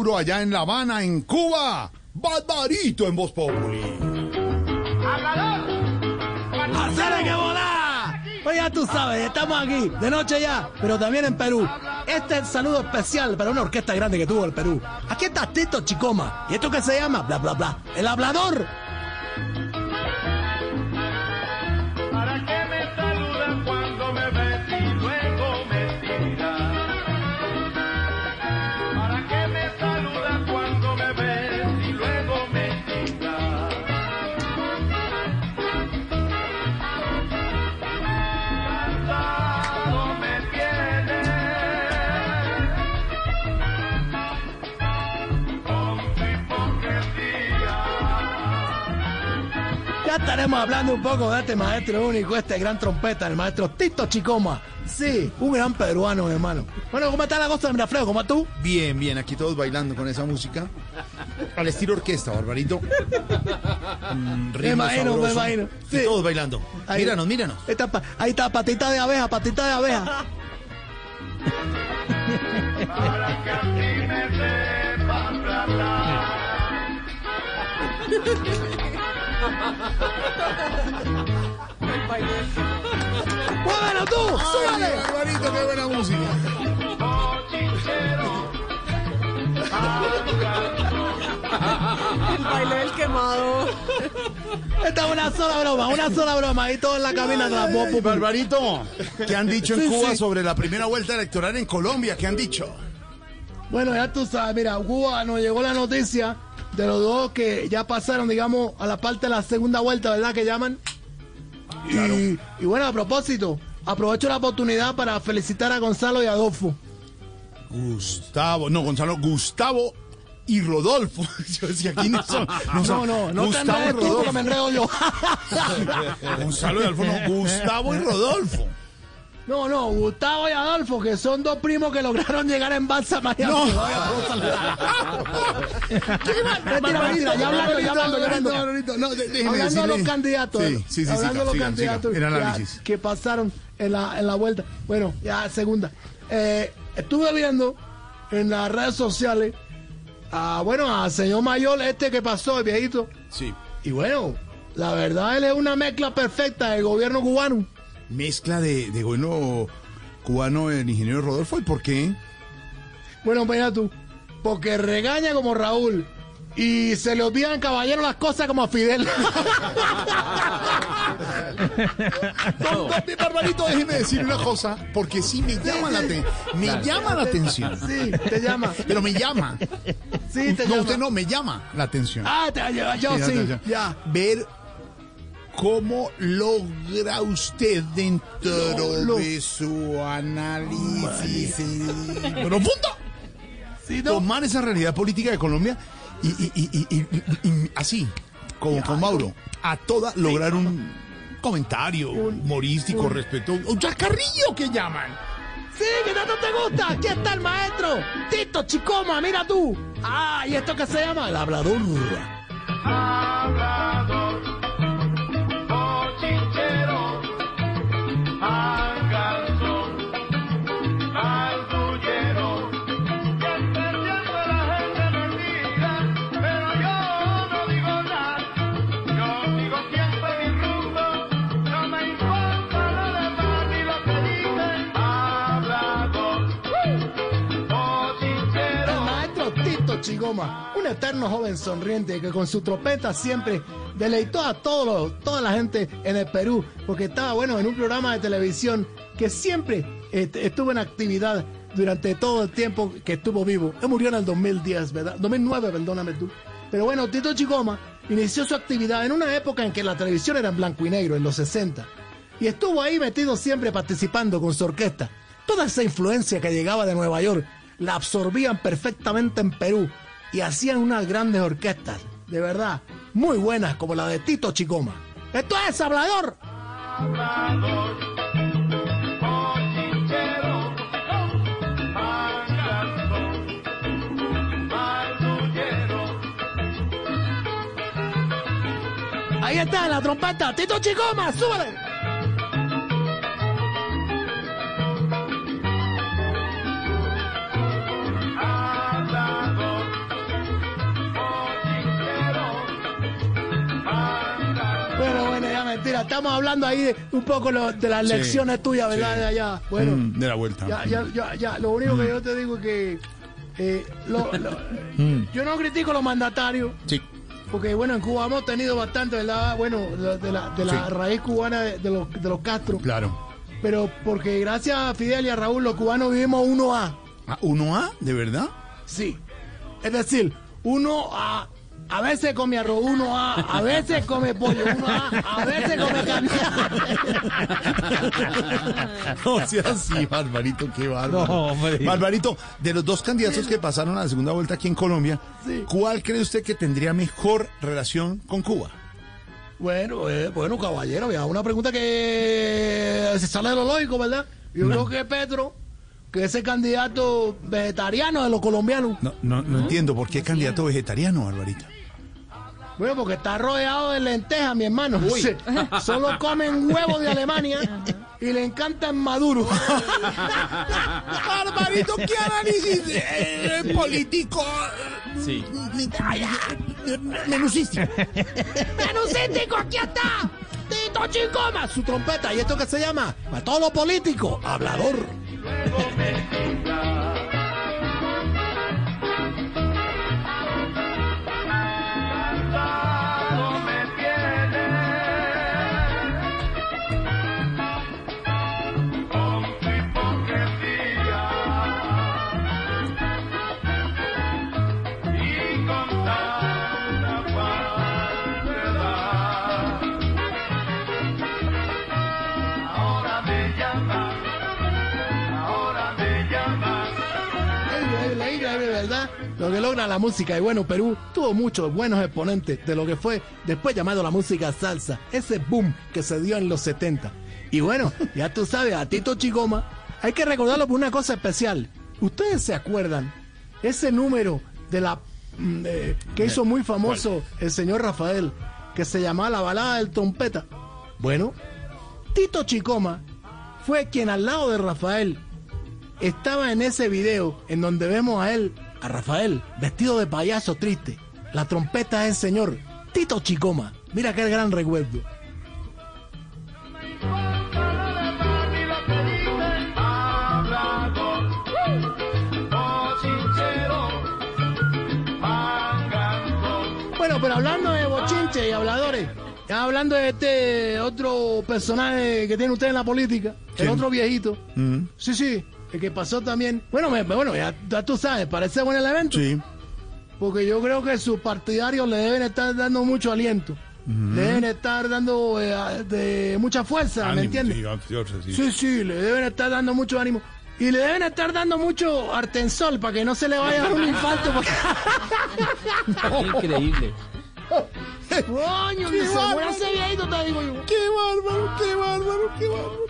Allá en La Habana, en Cuba. Barbarito en Voz Populi. ¡Hacer que volar! Pues ya tú sabes, estamos aquí, de noche ya, pero también en Perú. Este es el saludo especial para una orquesta grande que tuvo el Perú. Aquí está Tito Chicoma. ¿Y esto qué se llama? Bla, bla, bla. El hablador. Ya estaremos hablando un poco de este maestro único, este gran trompeta, el maestro Tito Chicoma. Sí, un gran peruano, hermano. Bueno, ¿cómo está la cosa de Miraflores? ¿Cómo tú? Bien, bien, aquí todos bailando con esa música. Al estilo orquesta, Barbarito. Un Me imagino, me imagino. Y Sí. todos bailando. Ahí- Míranos, míranos. Ahí está, ahí está, patita de abeja, patita de abeja. Para que así me sepas tratar. ¡Muévelo tú! ¡Súbale! Ay, Barbarito, qué buena música. El baile del quemado. Esta es una sola broma, una sola broma. Ahí todo en la cabina de la popular. Barbarito, ¿qué han dicho en Sí, Cuba sí. sobre la primera vuelta electoral en Colombia? ¿Qué han dicho? Bueno, ya tú sabes, mira, Cuba nos llegó la noticia de los dos que ya pasaron, digamos, a la parte de la segunda vuelta, ¿verdad? Que llaman. Y, y bueno, a propósito, aprovecho la oportunidad para felicitar a Gonzalo y Adolfo. Gustavo, no, Gonzalo, Gustavo y Rodolfo. Yo decía, ¿quiénes son? No, no, no te Gustavo y enredes tú, que Rodolfo. me enredo yo. Gonzalo y Adolfo, no, Gustavo y Rodolfo. No, no, Gustavo y Adolfo, que son dos primos que lograron llegar en balsa María. No. Ya hablando, ya hablando, ya hablando. De- déjeme Hablando de los candidatos, Sí, sí, sí, sí, hablando de los candidatos que pasaron en la, en la vuelta. Bueno, ya segunda. Eh, estuve viendo en las redes sociales a, bueno, al señor mayor este que pasó, el viejito. Sí. Y bueno, la verdad él es una mezcla perfecta del gobierno cubano. Mezcla de, de bueno cubano el ingeniero Rodolfo. ¿Y por qué? Bueno, mira tú, porque regaña como Raúl y se le olvidan caballero las cosas como a Fidel. Don, don, mi Barbarito, déjeme decir una cosa, porque sí me llama la, aten- me llama la atención. Sí, te llama. Pero me llama. Sí, te no, llama. usted no, me llama la atención. Ah, te, yo, yo Sí, sí, atención. ya. Ver cómo logra usted dentro Lo- lo- de su análisis profundo Sí, no. tomar esa realidad política de Colombia y, y- y- y- y- y- así, como con Mauro, a toda lograr un comentario humorístico respecto un chascarrillo que llaman. Sí, que tanto te gusta. Aquí está el maestro. Tito Chicoma, mira tú. Ah, ¿y esto qué se llama? El hablador, Un eterno joven sonriente que con su trompeta siempre deleitó a todos toda la gente en el Perú, porque estaba bueno en un programa de televisión que siempre este, estuvo en actividad durante todo el tiempo que estuvo vivo. Él murió en el 2010, ¿verdad? 2009, perdóname tú. Pero bueno, Tito Chigoma inició su actividad en una época en que la televisión era en blanco y negro, en los 60. Y estuvo ahí metido siempre participando con su orquesta. Toda esa influencia que llegaba de Nueva York la absorbían perfectamente en Perú y hacían unas grandes orquestas, de verdad, muy buenas como la de Tito Chicoma. ¡Esto es hablador! Hablador. Ahí está la trompeta, Tito Chicoma, súbale. Mira, estamos hablando ahí de un poco lo- de las Sí, lecciones tuyas, ¿verdad? sí. De allá. Bueno, Mm, de la vuelta. ya, ya, ya, ya. Lo único que yo te digo es que eh, lo- lo- Mm. yo no critico a los mandatarios. Sí. Porque bueno, en Cuba hemos tenido bastante, ¿verdad? Bueno, de la, de la raíz cubana de, de los, de los Castro. Claro. Pero porque gracias a Fidel y a Raúl, los cubanos vivimos uno a Ah, ¿Uno A? ¿De verdad? Sí. Es decir, uno a veces come arroz, uno a a veces come pollo, uno a a veces come carne. No sea así, Barbarito, qué bárbaro. No, hombre. Barbarito, de los dos candidatos que pasaron a la segunda vuelta aquí en Colombia, Sí. ¿cuál cree usted que tendría mejor relación con Cuba? Bueno, eh, bueno, caballero, había una pregunta que se sale de lo lógico, ¿verdad? Yo creo que Petro, que ese candidato vegetariano de los colombianos, No, no, no entiendo por qué candidato vegetariano, Barbarito. Bueno, porque está rodeado de lentejas, mi hermano. Sí. Solo comen huevos de Alemania y le encantan Maduro. Barbarito, ¿qué análisis eh, político? Sí. Menusístico. ¡Menusístico, aquí está! ¡Tito Chicoma! Su trompeta. ¿Y esto qué se llama? Para todos los políticos, hablador. Lo que logra la música. Y bueno, Perú tuvo muchos buenos exponentes de lo que fue después llamado la música salsa. Ese boom que se dio en los 70. Y bueno, ya tú sabes, a Tito Chigoma hay que recordarlo por una cosa especial. ¿Ustedes se acuerdan? Ese número de la mm, eh, que hizo muy famoso el señor Rafael, que se llamaba la balada del trompeta. Bueno, Tito Chicoma fue quien al lado de Rafael estaba en ese video en donde vemos a él, a Rafael, vestido de payaso triste. La trompeta es el señor Tito Chicoma. Mira qué gran recuerdo. Bueno, pero hablando de bochinche y habladores, ya hablando de este otro personaje que tiene usted en la política, el otro viejito. Mm, Sí, sí, que pasó también. Bueno, me- bueno ya, ya tú sabes, parece buen el evento. sí. Porque yo creo que sus partidarios le deben estar dando mucho aliento. Le deben estar dando eh, de mucha fuerza, ¿me entiendes? sí, ansioso, sí. Sí, sí, le deben estar dando mucho ánimo. Y le deben estar dando mucho artensol para que no se le vaya a dar un infarto. porque- Increíble. Coño, que se te digo yo. ¡Qué bárbaro, qué bárbaro, qué bárbaro!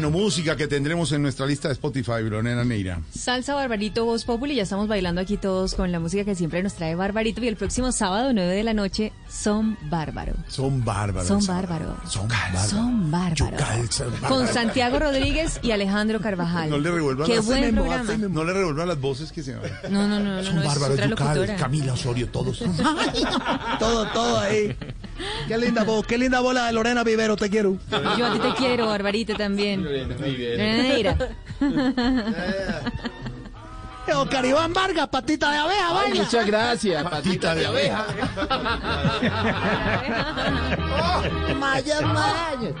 Bueno, música que tendremos en nuestra lista de Spotify, Lorena Neira. Salsa Barbarito, Voz Populi, ya estamos bailando aquí todos con la música que siempre nos trae Barbarito y el próximo sábado, 9 de la noche, Son Bárbaro. Son bárbaros. Son bárbaros. Son bárbaros. Son son Con. Santiago Rodríguez y Alejandro Carvajal. No le revuelvan Qué las- buen programa. No le revuelvan las voces que se van. No, no, no, no, Son no, otra Yucal. Camila Osorio, todos. Todo, todo ahí. Qué linda voz, qué linda bola de Lorena Vivero, te quiero. Yo a ti te quiero, Barbarito también. Neira. Eh, Oscar Iván Vargas, patita de abeja, Ay, baila. muchas gracias, patita de abeja. Mayas, mayas.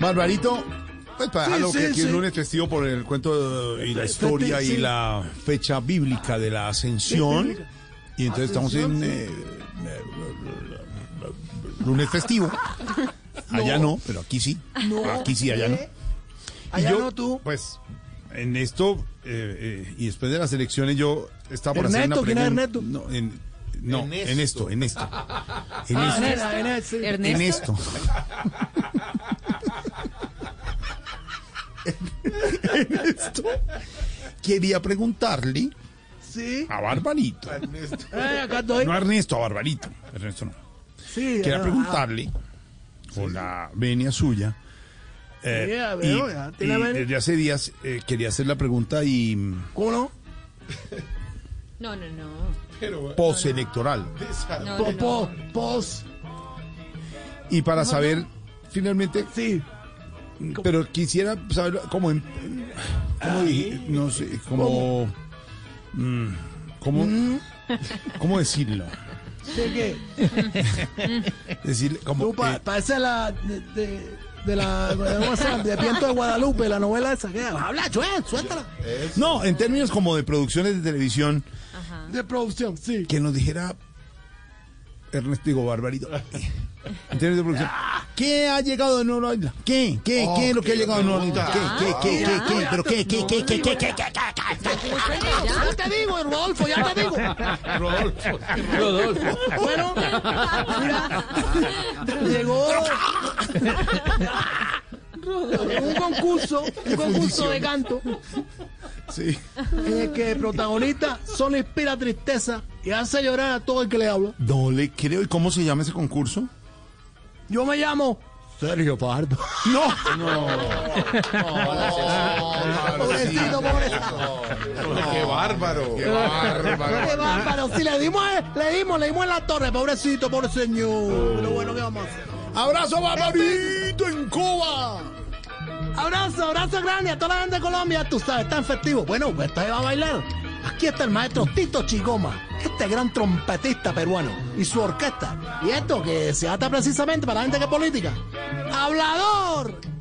Barbarito, pues para Sí, dejarlo sí, que aquí es sí. lunes festivo por el cuento y la historia Sí. y la fecha bíblica de la ascensión. Y entonces estamos en eh, eh, lunes festivo. Allá no, pero aquí sí. Aquí sí, allá no. Y Allá yo, no tú. Pues en esto, eh, eh, y después de las elecciones, yo estaba por hacer una Ernesto, ¿quién es pregunta. Ernesto? No, en, no, en esto, en esto. En Ah, esto. nena, nena, sí. Ernesto. En esto. Quería preguntarle Sí. a Barbarito. Eh, acá estoy. No a Ernesto, a Barbarito. Ernesto no. Sí, Quería ah, preguntarle, con la venia suya, Eh, Yeah, y, ya y desde hace días eh, quería hacer la pregunta y ¿Cómo no? No, no, no. postelectoral. No, Po, no, no. po, pos, Y para saber finalmente, sí. pero quisiera saber cómo, en- cómo dije, no sé, cómo, mm, cómo, cómo decirlo. ¿De qué? Decirle como Tú pa- eh, parece la de, de, de la de Viento de Guadalupe, la novela esa que habla, Joel, suéltala. no, en términos como de producciones de televisión, De producción, sí. que nos dijera Ernesto digo Barbarito. En términos de producción, ¿qué ha llegado de nuevo a la isla? ¿Qué? ¿Qué? ¿Qué es lo que ha llegado de nuevo a la isla? ¿Qué? ¿Qué? ¿Qué? ¿Qué? ¿Qué? ¿Pero qué? ¿Qué? ¿Qué? ¿Qué? ¿Qué? ¿Qué? ¿Qué? Ya te digo, Rodolfo, ya te digo. Rodolfo. Bueno, mira, llegó un concurso, un concurso de canto Sí. en el que el protagonista solo inspira tristeza y hace llorar a todo el que le habla. No le creo. ¿Y cómo se llama ese concurso? Yo me llamo Sergio Pardo. No. Pobrecito, pobrecito. Qué bárbaro. Qué bárbaro. Qué bárbaro. Si le dimos, le dimos, le dimos en la torre, pobrecito, pobre señor. Pero bueno, ¿qué vamos a hacer? Abrazo Barbarito en Cuba. Abrazo, abrazo grande a toda la gente de Colombia. Tú sabes, tan festivo. Bueno, pues esta va a bailar. Aquí está el maestro Tito Chigoma, este gran trompetista peruano y su orquesta. Y esto que se ata precisamente para la gente que es política. ¡Hablador!